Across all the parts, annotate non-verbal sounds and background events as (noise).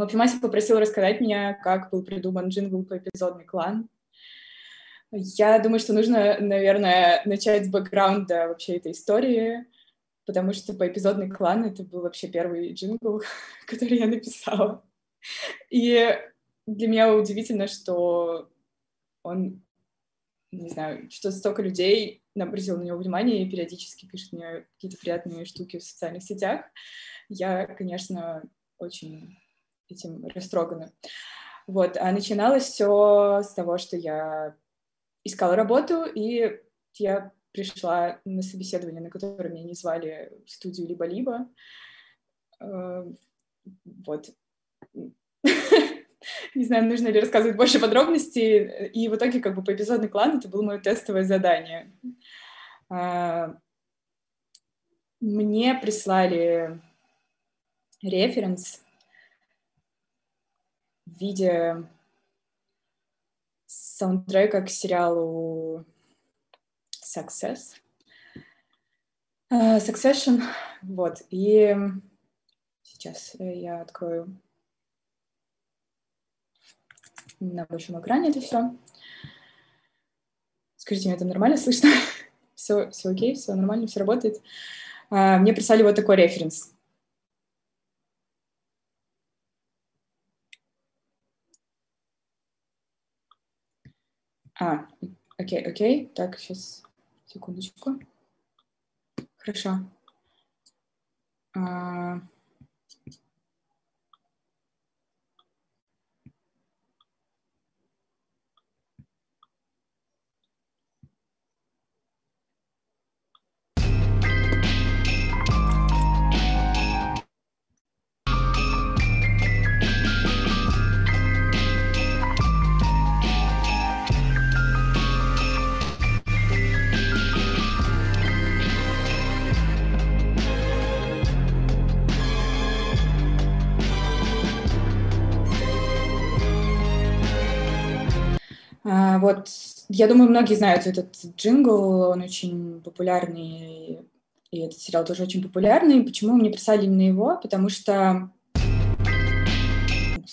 В общем, Ася попросила рассказать мне, как был придуман джингл по эпизодный клан. Я думаю, что нужно, наверное, начать с бэкграунда вообще этой истории, потому что по эпизодный клан это был вообще первый джингл, (laughs) который я написала. И для меня удивительно, что он, не знаю, что столько людей обратило на него внимание и периодически пишет мне какие-то приятные штуки в социальных сетях. Я, конечно, очень этим растрогана. Вот, а начиналось все с того, что я искала работу, и я пришла на собеседование, на которое меня не звали в студию либо-либо. Э, вот. (laughs) Не знаю, нужно ли рассказывать больше подробностей. И в итоге, как бы по эпизодный клан, это было мое тестовое задание. А, мне прислали референс в виде саундтрека к сериалу Success. Uh, Succession, вот, и сейчас я открою на большом экране это все. Скажите, мне это нормально слышно? (laughs) все, все окей, все нормально, все работает. Uh, мне прислали вот такой референс. А, окей, окей. Так, сейчас, секундочку. Хорошо. А... вот я думаю, многие знают этот джингл, он очень популярный, и этот сериал тоже очень популярный. Почему мне прислали именно его? Потому что...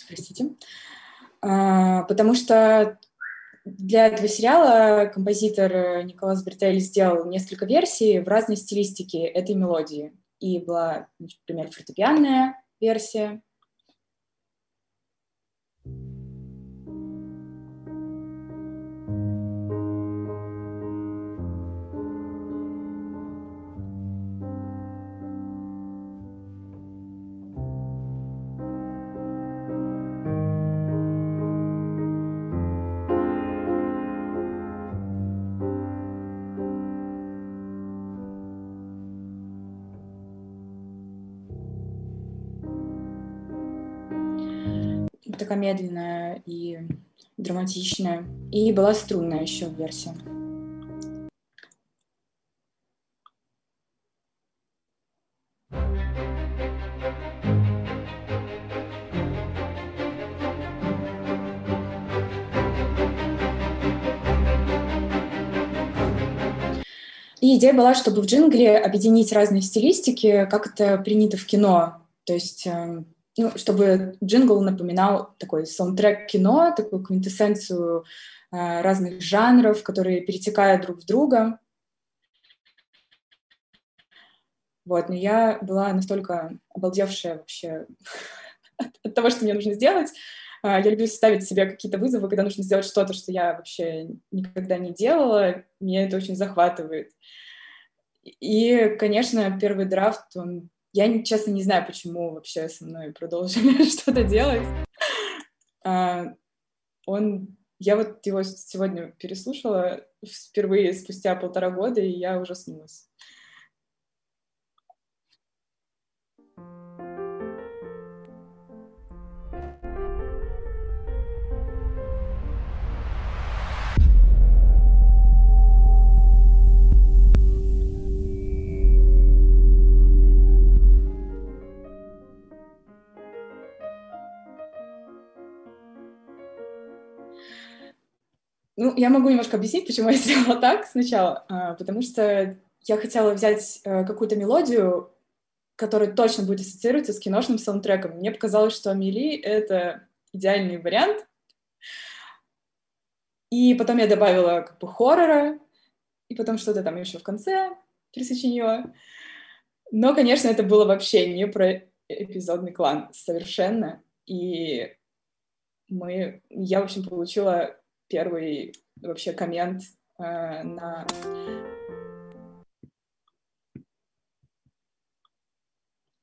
Простите. А, потому что для этого сериала композитор Николас Бертель сделал несколько версий в разной стилистике этой мелодии. И была, например, фортепианная версия, медленная и драматичная. И была струнная еще версия. И идея была, чтобы в джингле объединить разные стилистики, как это принято в кино. То есть эм, ну, чтобы джингл напоминал такой саундтрек кино, такую квинтэссенцию э, разных жанров, которые перетекают друг в друга. Вот, но я была настолько обалдевшая вообще (laughs) от того, что мне нужно сделать. Э, я люблю ставить себе какие-то вызовы, когда нужно сделать что-то, что я вообще никогда не делала. Меня это очень захватывает. И, конечно, первый драфт, он я, честно, не знаю, почему вообще со мной продолжили (laughs) что-то делать. А, он, я вот его сегодня переслушала впервые спустя полтора года, и я ужаснулась. Ну, я могу немножко объяснить, почему (laughs) я сделала так сначала, а, потому что я хотела взять э, какую-то мелодию, который точно будет ассоциироваться с киношным саундтреком. Мне показалось, что Амели — это идеальный вариант. И потом я добавила как бы хоррора, и потом что-то там еще в конце присочинила. Но, конечно, это было вообще не про эпизодный клан совершенно. И мы, я, в общем, получила первый вообще коммент э, на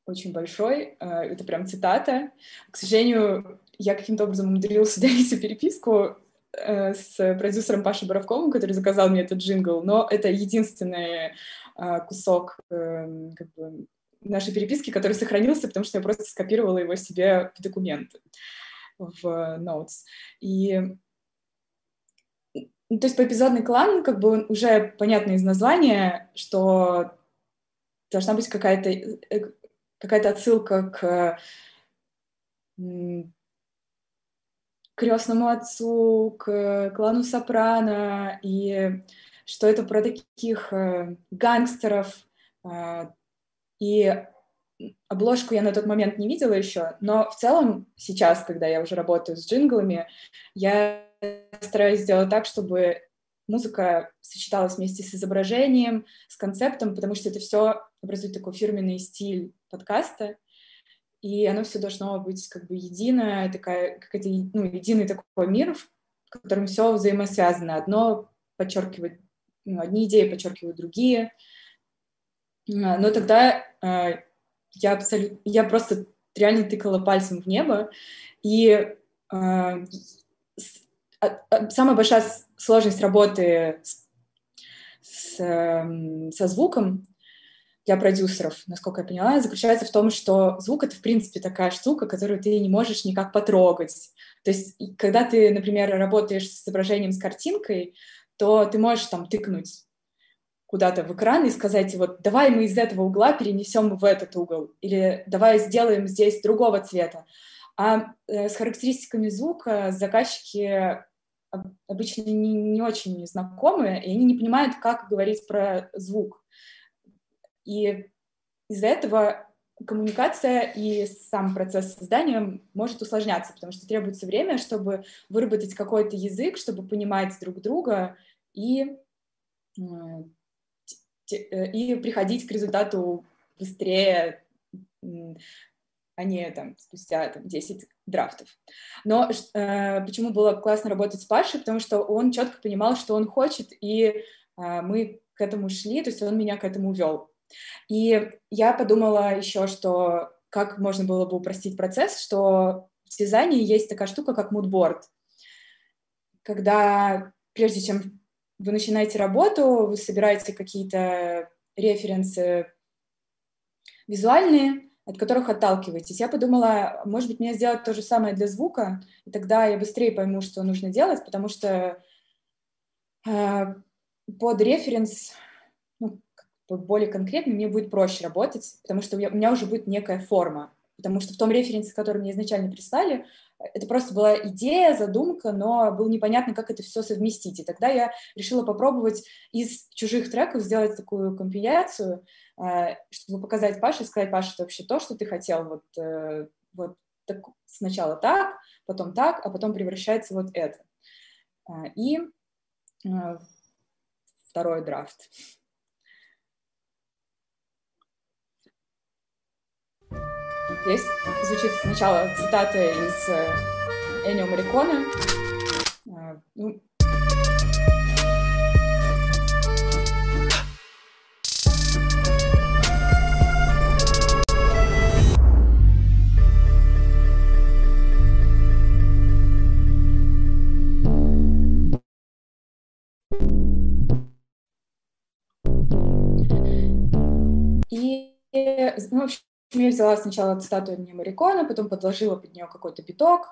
очень большой. Э, это прям цитата. К сожалению, я каким-то образом умудрилась удалить всю (laughs) переписку э, с продюсером Пашей Боровковым, который заказал мне этот джингл, но это единственный э, кусок как бы, нашей переписки, который сохранился, потому что я просто скопировала его себе в документы, в Notes. И ну, то есть поэпизодный клан, как бы уже понятно из названия, что должна быть какая-то какая-то отсылка к крестному отцу, к клану Сопрано, и что это про таких э, гангстеров. Э, и обложку я на тот момент не видела еще, но в целом сейчас, когда я уже работаю с джинглами, я стараюсь сделать так, чтобы музыка сочеталась вместе с изображением, с концептом, потому что это все образует такой фирменный стиль подкаста, и оно все должно быть как бы единое, такая, какая-то, ну, единый такой мир, в котором все взаимосвязано. Одно подчеркивает, ну, одни идеи подчеркивают другие. А, но тогда э, я абсолютно, я просто реально тыкала пальцем в небо, и э, самая большая сложность работы с, с, эм, со звуком для продюсеров, насколько я поняла, заключается в том, что звук — это, в принципе, такая штука, которую ты не можешь никак потрогать. То есть, когда ты, например, работаешь с изображением, с картинкой, то ты можешь там тыкнуть куда-то в экран и сказать, вот, давай мы из этого угла перенесем в этот угол, или давай сделаем здесь другого цвета. А э, с характеристиками звука заказчики обычно не, не очень знакомы, и они не понимают, как говорить про звук. И из-за этого коммуникация и сам процесс создания может усложняться, потому что требуется время, чтобы выработать какой-то язык, чтобы понимать друг друга и, э, и приходить к результату быстрее, а не там, спустя там, 10 драфтов. Но э, почему было классно работать с Пашей? Потому что он четко понимал, что он хочет, и э, мы к этому шли, то есть он меня к этому вел. И я подумала еще, что как можно было бы упростить процесс, что в дизайне есть такая штука, как мудборд. Когда прежде чем вы начинаете работу, вы собираете какие-то референсы визуальные, от которых отталкиваетесь. Я подумала, может быть, мне сделать то же самое для звука, и тогда я быстрее пойму, что нужно делать, потому что э, под референс ну, более конкретно мне будет проще работать, потому что у меня уже будет некая форма. Потому что в том референсе, который мне изначально прислали, это просто была идея, задумка, но было непонятно, как это все совместить. И тогда я решила попробовать из чужих треков сделать такую компиляцию, э, чтобы показать Паше, сказать, Паша, это вообще то, что ты хотел, вот, э, вот так, сначала так, потом так, а потом превращается вот это. Э, и второй драфт. Здесь звучит сначала цитата из э, Энио Мариконе. Взяла сначала цитату не Марикона, потом подложила под нее какой-то биток,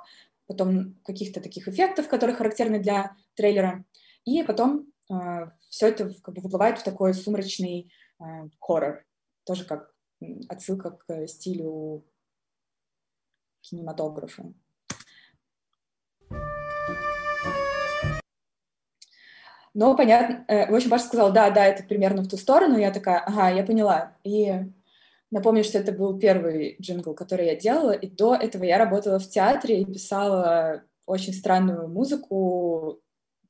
потом каких-то таких эффектов, которые характерны для трейлера, и потом э, все это как бы выплывает в такой сумрачный э, хоррор, тоже как отсылка к стилю кинематографа. Но понятно, э, в общем, Паша сказал, да, да, это примерно в ту сторону, я такая, ага, я поняла. И Напомню, что это был первый джингл, который я делала, и до этого я работала в театре и писала очень странную музыку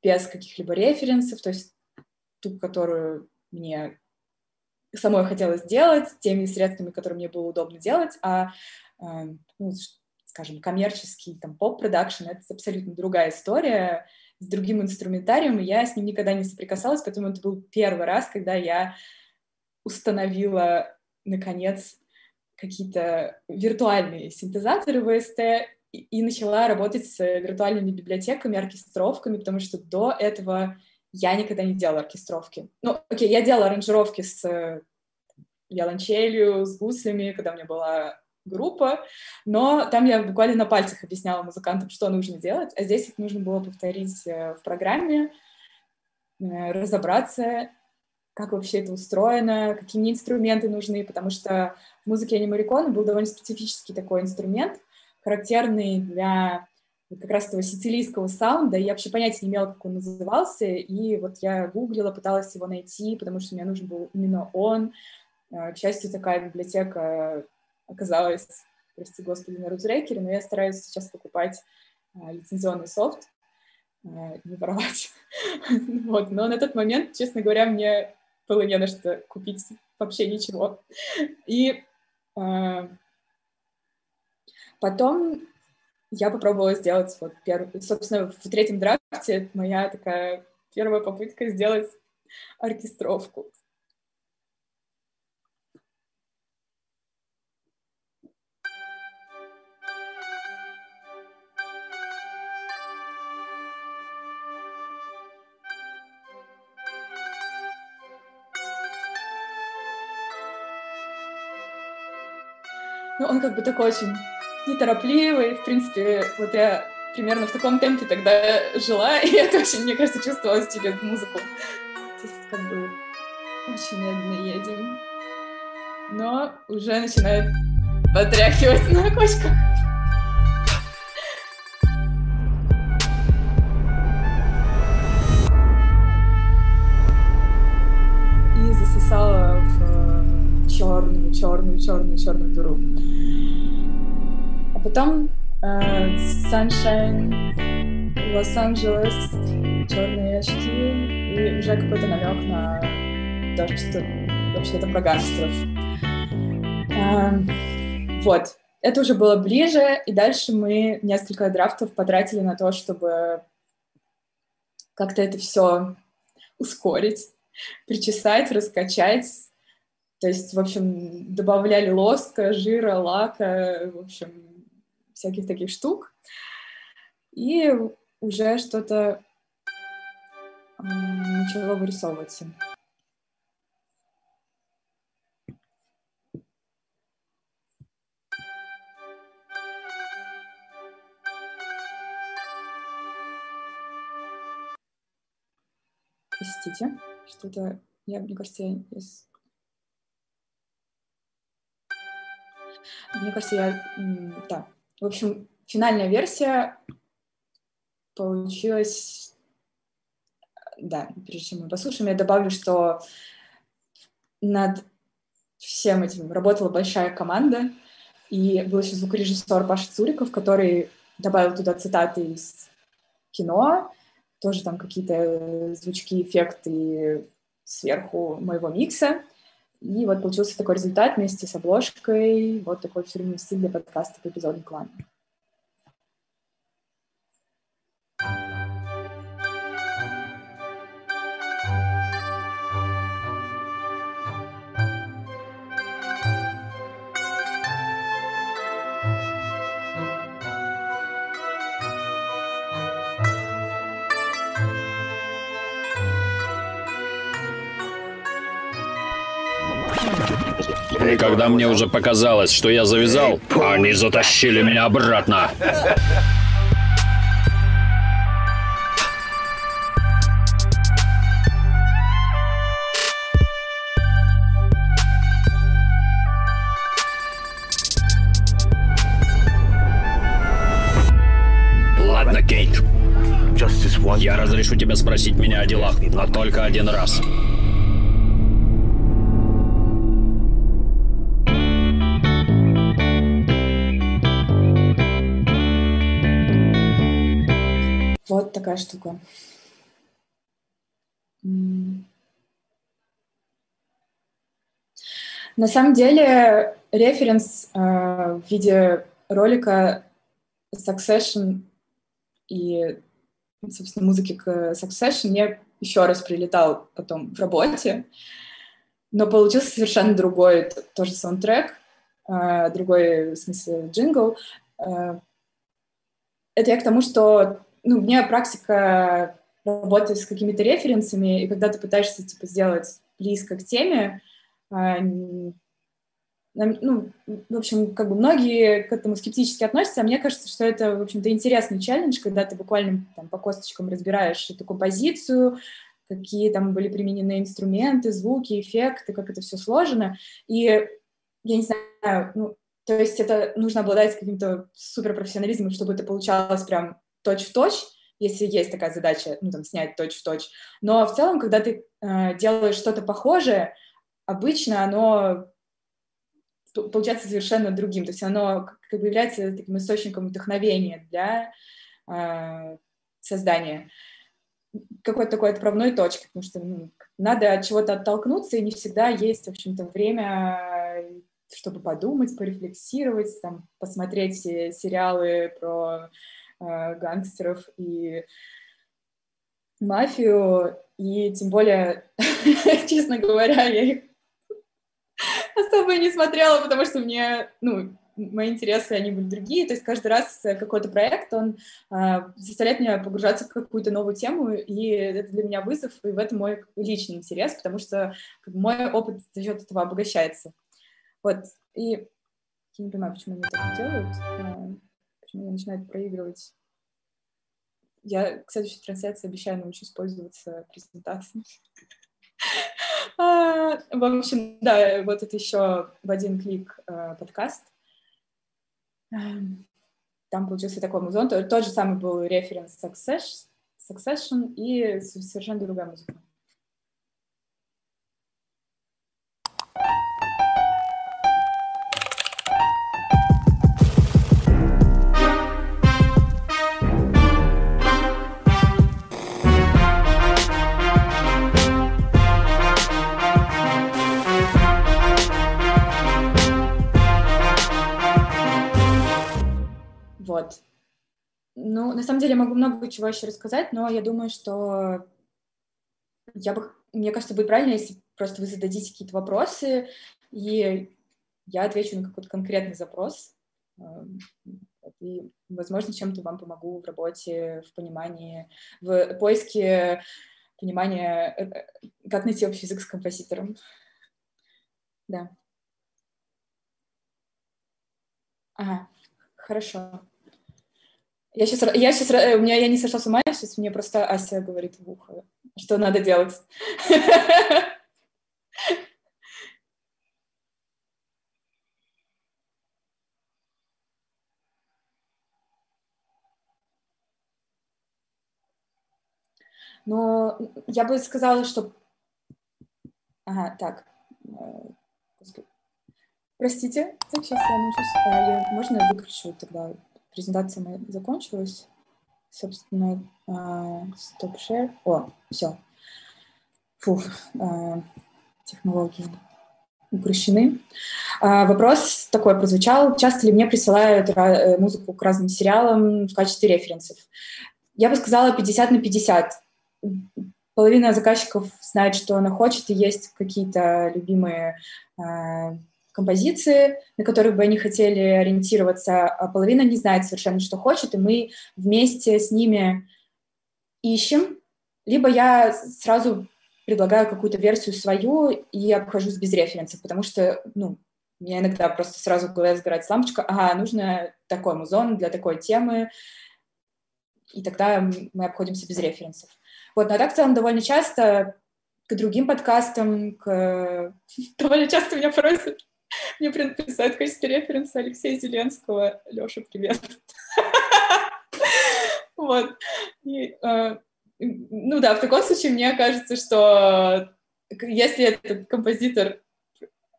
без каких-либо референсов, то есть ту, которую мне самой хотелось сделать, теми средствами, которые мне было удобно делать, а, э, ну, скажем, коммерческий там поп-продакшн — это абсолютно другая история с другим инструментарием, и я с ним никогда не соприкасалась, поэтому это был первый раз, когда я установила, наконец, какие-то виртуальные синтезаторы ВСТ и, начала работать с виртуальными библиотеками, оркестровками, потому что до этого я никогда не делала оркестровки. Ну, окей, я делала аранжировки с виолончелью, с гуслями, когда у меня была группа, но там я буквально на пальцах объясняла музыкантам, что нужно делать, а здесь это нужно было повторить э, в программе, э, разобраться, как вообще это устроено, какие мне инструменты нужны, потому что в музыке Рикона был довольно специфический такой инструмент, характерный для как раз этого сицилийского саунда, и я вообще понятия не имела, как он назывался, и вот я гуглила, пыталась его найти, потому что мне нужен был именно он. Э, к счастью, такая библиотека оказалась, прости господи, на Рузрекере, но я стараюсь сейчас покупать э, лицензионный софт, э, не воровать. (laughs) вот. Но на тот момент, честно говоря, мне было не на что купить вообще ничего. И Потом я попробовала сделать вот первый, собственно, в третьем драфте моя такая первая попытка сделать оркестровку. Он как бы такой очень неторопливый. В принципе, вот я примерно в таком темпе тогда жила, (laughs) и это очень, мне кажется, чувствовалось через музыку. То есть как бы очень медленно едем. Но уже начинает потряхивать на кочках. Черную, черную, черную, черную дыру потом э, Sunshine, Лос-Анджелес, черные очки и уже какой-то намек на то, что вообще это про гангстеров. Э, вот. Это уже было ближе, и дальше мы несколько драфтов потратили на то, чтобы как-то это все ускорить, причесать, раскачать. То есть, в общем, добавляли лоска, жира, лака, в общем, всяких таких штук. И уже что-то начало вырисовываться. Простите, что-то, я, мне кажется, я... Мне кажется, я... Да, в общем, финальная версия получилась... Да, прежде чем мы послушаем, я добавлю, что над всем этим работала большая команда, и был еще звукорежиссер Паша Цуриков, который добавил туда цитаты из кино, тоже там какие-то звучки, эффекты сверху моего микса. И вот получился такой результат вместе с обложкой, вот такой фирменный стиль для подкаста по эпизоду клана. И когда мне уже показалось, что я завязал, они затащили меня обратно. Ладно, Кейт. Я разрешу тебе спросить меня о делах, но только один раз. Штука. На самом деле, референс э, в виде ролика Succession и, собственно, музыки к Succession мне еще раз прилетал потом в работе, но получился совершенно другой тоже саундтрек, э, другой, в смысле, джингл. Э, это я к тому, что ну, у меня практика работы с какими-то референсами, и когда ты пытаешься типа, сделать близко к теме, э, ну, в общем, как бы многие к этому скептически относятся, а мне кажется, что это, в общем-то, интересный челлендж, когда ты буквально там по косточкам разбираешь эту композицию, какие там были применены инструменты, звуки, эффекты, как это все сложено. И я не знаю, ну, то есть это нужно обладать каким-то суперпрофессионализмом, чтобы это получалось прям точь-в-точь, если есть такая задача, ну, там, снять точь-в-точь. Но в целом, когда ты э, делаешь что-то похожее, обычно оно получается совершенно другим. То есть оно как бы является таким источником вдохновения для э, создания какой-то такой отправной точки, потому что ну, надо от чего-то оттолкнуться, и не всегда есть, в общем-то, время, чтобы подумать, порефлексировать, там, посмотреть сериалы про э, гангстеров и мафию, и тем более, (laughs) честно говоря, я их особо не смотрела, потому что мне, ну, мои интересы, они были другие, то есть каждый раз какой-то проект, он э, заставляет меня погружаться в какую-то новую тему, и это для меня вызов, и в этом мой личный интерес, потому что мой опыт за счет этого обогащается. Вот, и я не понимаю, почему они так делают, они начинают проигрывать. Я к следующей трансляции обещаю научусь пользоваться презентацией. (laughs) А, в общем, да, вот это еще в один клик э, подкаст. Эм, там получился такой музон. Тот же самый был референс Succession и совершенно другая музыка. Вот. Ну, на самом деле, я могу много чего еще рассказать, но я думаю, что я бы, мне кажется, будет правильно, если просто вы зададите какие-то вопросы, и я отвечу на какой-то конкретный запрос. Эм, и, возможно, чем-то вам помогу в работе, в понимании, в поиске понимания, э, э, как найти общий язык с композитором. Да. Ага, хорошо. Я сейчас, я сейчас, э, у меня, я не сошла с ума, сейчас мне просто Ася говорит в ухо, что надо делать. Но я бы сказала, что... Ага, так. Э, простите, сейчас я я, можно я выключу тогда презентация моя закончилась. Собственно, стоп-шер. О, все. Фух, а, технологии упрощены. А, вопрос такой прозвучал. Часто ли мне присылают э, музыку к разным сериалам в качестве референсов? Я бы сказала 50 на 50. Половина заказчиков знает, что она хочет, и есть какие-то любимые а, композиции, на которых бы они хотели ориентироваться, а половина не знает совершенно, что хочет, и мы вместе с ними ищем, либо я сразу предлагаю какую-то версию свою и обхожусь без референсов, потому что, ну, меня иногда просто сразу в голове сгорает лампочка, ага, нужно такой музон для такой темы, и тогда мы обходимся без референсов. Вот, но так в целом довольно часто к другим подкастам, к... (laughs) довольно часто меня просят (laughs) мне предписать в качестве референса Алексея Зеленского. Леша, привет. (laughs) Вот. И, э, ну да, в таком случае мне кажется, что если этот композитор,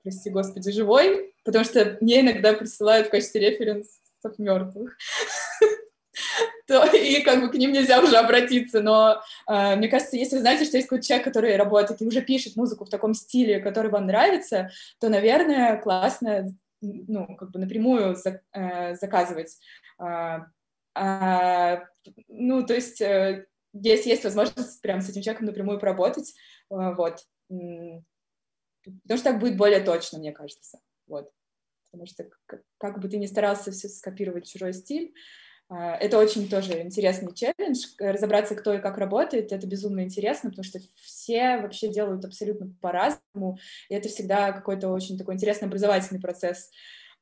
прости господи, живой, потому что мне иногда присылают в качестве референсов мертвых. (laughs) то (laughs) и как бы к ним нельзя уже обратиться. Но э, мне кажется, если вы знаете, что есть какой-то человек, который работает и уже пишет музыку в таком стиле, который вам нравится, то, наверное, классно ну, как бы напрямую за, э, заказывать. Э, э, ну, то есть, э, если есть возможность прям с этим человеком напрямую поработать, э, вот. Потому что так будет более точно, мне кажется. Вот. Потому что как, как бы ты ни старался все скопировать чужой стиль, это очень тоже интересный челлендж, разобраться, кто и как работает, это безумно интересно, потому что все вообще делают абсолютно по-разному, и это всегда какой-то очень такой интересный образовательный процесс.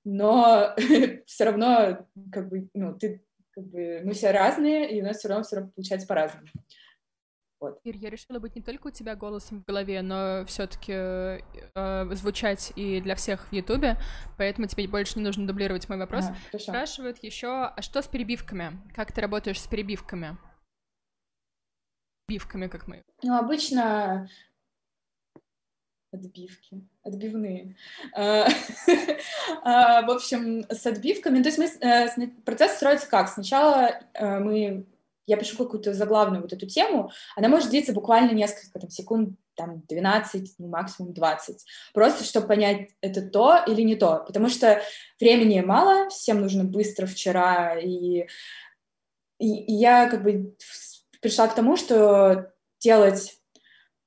Но (laughs) все равно, как бы, ну, ты, как бы, мы все разные, и у нас все равно все равно получается по-разному. Вот. Ир, я решила быть не только у тебя голосом в голове, но все-таки э, звучать и для всех в Ютубе, поэтому тебе больше не нужно дублировать мой вопрос. А, Спрашивают еще, а что с перебивками? Как ты работаешь с перебивками? Отбивками, как мы. Ну, обычно отбивки, отбивные. (laughs) А, в общем, с отбивками, то есть мы, э, процесс строится как? Сначала э, мы я пишу какую-то заглавную вот эту тему, она может длиться буквально несколько там, секунд, там, 12, ну, максимум 20, просто чтобы понять, это то или не то, потому что времени мало, всем нужно быстро вчера, и, и, и я как бы пришла к тому, что делать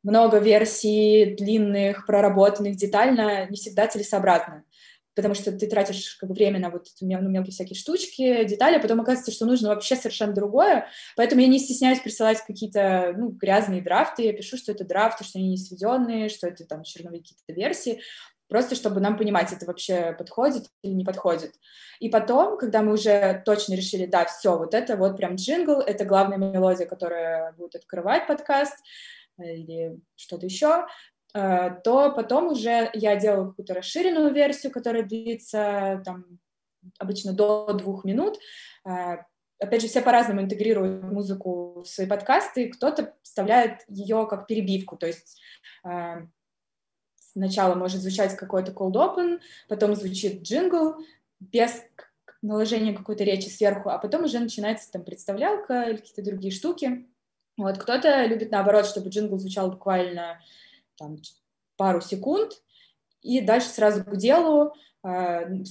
много версий длинных, проработанных детально не всегда целесообразно потому что ты тратишь как бы, время на вот мел- мелкие всякие штучки, детали, а потом оказывается, что нужно вообще совершенно другое, поэтому я не стесняюсь присылать какие-то, ну, грязные драфты, я пишу, что это драфты, что они не сведенные, что это там черновые какие-то версии, просто чтобы нам понимать, это вообще подходит или не подходит. И потом, когда мы уже точно решили, да, все, вот это вот прям джингл, это главная мелодия, которая будет открывать подкаст, э, или что-то еще, то потом уже я делаю какую-то расширенную версию, которая длится там обычно до двух минут. Э, опять же, все по-разному интегрируют музыку в свои подкасты, кто-то вставляет ее как перебивку, то есть э, сначала может звучать какой-то cold open, потом звучит джингл без наложения какой-то речи сверху, а потом уже начинается там представлялка или какие-то другие штуки. Вот кто-то любит наоборот, чтобы джингл звучал буквально там, пару секунд, и дальше сразу к делу, э,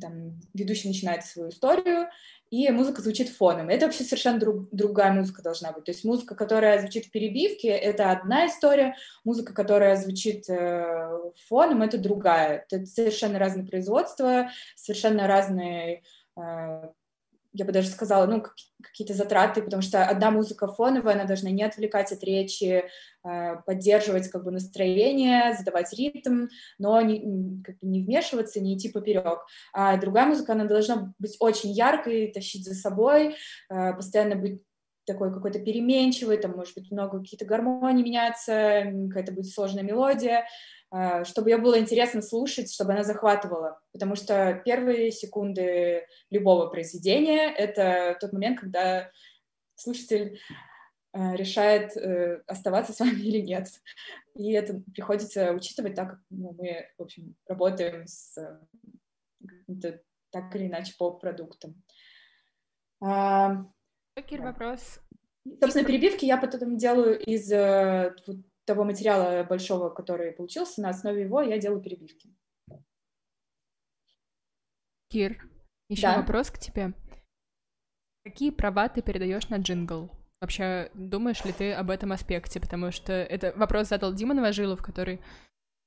там, ведущий начинает свою историю, и музыка звучит фоном. Это вообще совершенно друг, другая музыка должна быть. То есть музыка, которая звучит в перебивке, это одна история, музыка, которая звучит э, фоном, это другая. Это совершенно разные производства, совершенно разные э, я бы даже сказала, ну, какие-то затраты, потому что одна музыка фоновая, она должна не отвлекать от речи, э, поддерживать как бы настроение, задавать ритм, но не, как бы не вмешиваться, не идти поперек. А другая музыка, она должна быть очень яркой, тащить за собой, э, постоянно быть такой какой-то переменчивый, там может быть много какие-то гармонии меняться, какая-то будет сложная мелодия, а, чтобы ее было интересно слушать, чтобы она захватывала. Потому что первые секунды любого произведения — это тот момент, когда слушатель а, решает э, оставаться с вами (laughs) или нет. И это приходится учитывать, так как ну, мы, в общем, работаем с так или иначе по продуктам. А, Кир, вопрос. Собственно, перебивки я потом делаю из э, того материала большого, который получился, на основе его я делаю перебивки. Кир, еще да? вопрос к тебе. Какие права ты передаешь на джингл? Вообще, думаешь ли ты об этом аспекте? Потому что это вопрос задал Дима Новожилов, который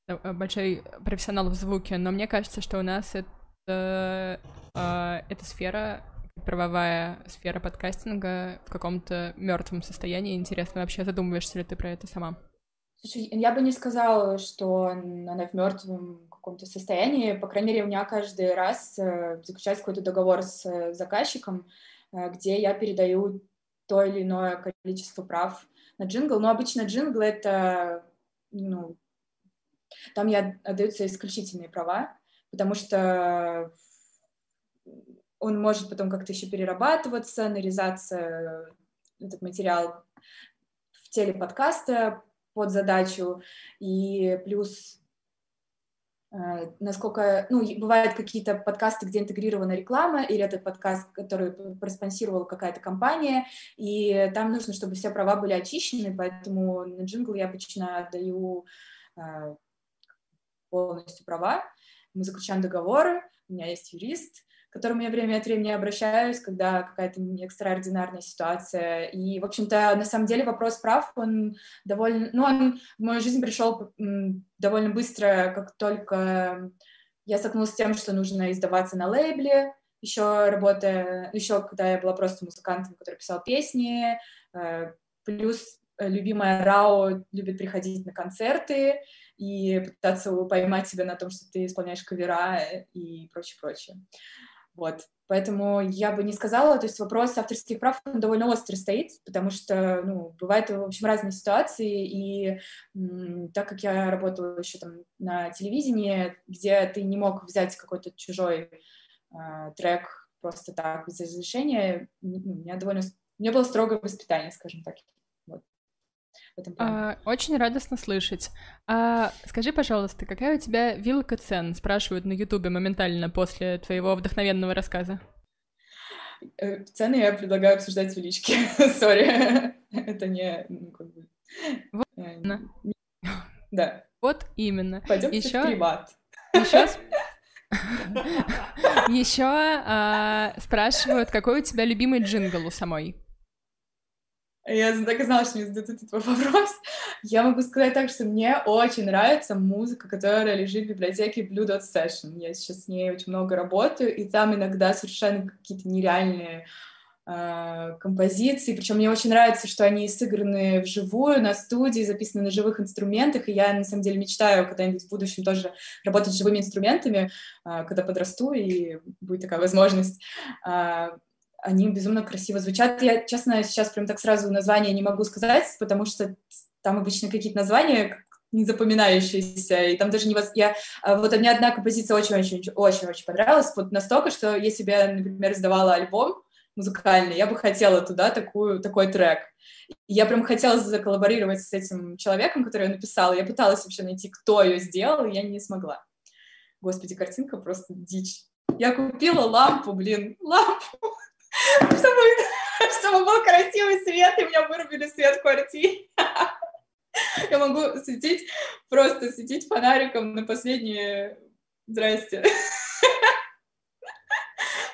э, большой профессионал в звуке, но мне кажется, что у нас это, э, эта сфера, правовая сфера подкастинга в каком-то мертвом состоянии. Интересно, вообще задумываешься ли ты про это сама? Слушай, я бы не сказала, что она в мертвом каком-то состоянии. По крайней мере, у меня каждый раз э, заключается какой-то договор с э, заказчиком, э, где я передаю то или иное количество прав на джингл. Но обычно джингл — это, ну, там я отдаются исключительные права, потому что он может потом как-то еще перерабатываться, нарезаться этот материал в теле подкаста, под задачу, и плюс Э, насколько, ну, бывают какие-то подкасты, где интегрирована реклама, или этот подкаст, который проспонсировала какая-то компания, и там нужно, чтобы все права были очищены, поэтому на джингл я обычно отдаю э, полностью права, мы заключаем договоры, у меня есть юрист, которому я время от времени обращаюсь, когда какая-то экстраординарная ситуация. И, в общем-то, на самом деле вопрос прав, он довольно... Ну, он в мою жизнь пришел довольно быстро, как только я столкнулась с тем, что нужно издаваться на лейбле, еще работая, еще когда я была просто музыкантом, который писал песни, э, плюс любимая Рао любит приходить на концерты и пытаться поймать себя на том, что ты исполняешь кавера и прочее, прочее. Вот. Поэтому я бы не сказала, то есть вопрос авторских прав он довольно острый стоит, потому что, ну, бывают, в общем, разные ситуации, и так как я работала еще там на телевидении, где ты не мог взять какой-то чужой э, трек просто так, без разрешения, у меня довольно... У меня было строгое воспитание, скажем так в этом плане. А, очень радостно слышать. А, скажи, пожалуйста, какая у тебя вилка цен? Спрашивают на Ютубе моментально после твоего вдохновенного рассказа. Э, цены я предлагаю обсуждать в личке. (laughs) Сори. Это не... Ну, как бы... Вот э, именно. Да. Вот именно. Пойдемте Еще... в приват. Еще (laughs) (laughs) Еще а, спрашивают, какой у тебя любимый джингл у самой? Я так и знала, что мне зададут этот (laughs) вопрос. Я могу сказать так, что мне очень нравится музыка, которая лежит в библиотеке Blue Dot Session. Я сейчас с ней очень много работаю, и там иногда совершенно какие-то нереальные э, композиции. Причем мне очень нравится, что они сыграны вживую, на студии, записаны на живых инструментах, и я, на самом деле, мечтаю когда-нибудь в будущем тоже работать с живыми инструментами, э, когда подрасту, и будет такая возможность. Э, они безумно красиво звучат. Я, честно, сейчас прям так сразу название не могу сказать, потому что там обычно какие-то названия не запоминающиеся, и там даже не... Воз... Я... А вот мне одна композиция очень-очень-очень понравилась, вот настолько, что я, например, издавала альбом музыкальный, я бы хотела туда такую, такой трек. Я прям хотела заколлаборировать с этим человеком, который ее написал. Я пыталась вообще найти, кто ее сделал, и я не смогла. Господи, картинка просто дичь. Я купила лампу, блин, лампу (laughs) чтобы, чтобы был красивый свет, и меня вырубили свет в квартире. (laughs) Я могу светить, просто светить фонариком на последние... Здрасте. (laughs)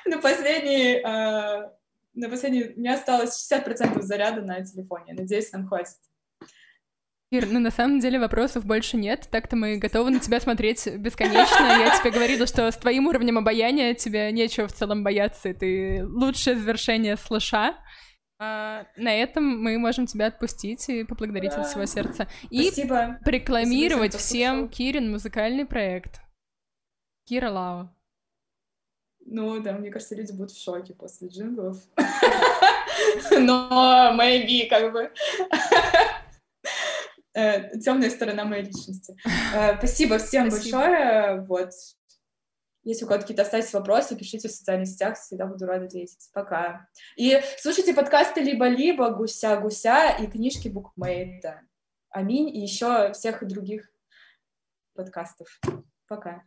На последние... А, на последний... У меня осталось 60% заряда на телефоне. Надеюсь, нам хватит. Ир, ну на самом деле вопросов больше нет, так-то мы готовы на тебя смотреть бесконечно. Я тебе говорила, что с твоим уровнем обаяния тебе нечего в целом бояться, ты лучшее завершение слыша. А, на этом мы можем тебя отпустить и поблагодарить да. от всего сердца. И Спасибо. прокламировать Спасибо, всем Кирин музыкальный проект. Кира Лао. Ну да, мне кажется, люди будут в шоке после джинглов. (laughs) Но maybe, как бы э, темная сторона моей личности. (laughs) Э, спасибо всем спасибо. большое. Вот. Если у кого-то какие-то остались вопросы, пишите в социальных сетях, всегда буду рада ответить. Пока. И слушайте подкасты «Либо-либо», «Гуся-гуся» и книжки Букмейта. Аминь. И еще всех других подкастов. Пока.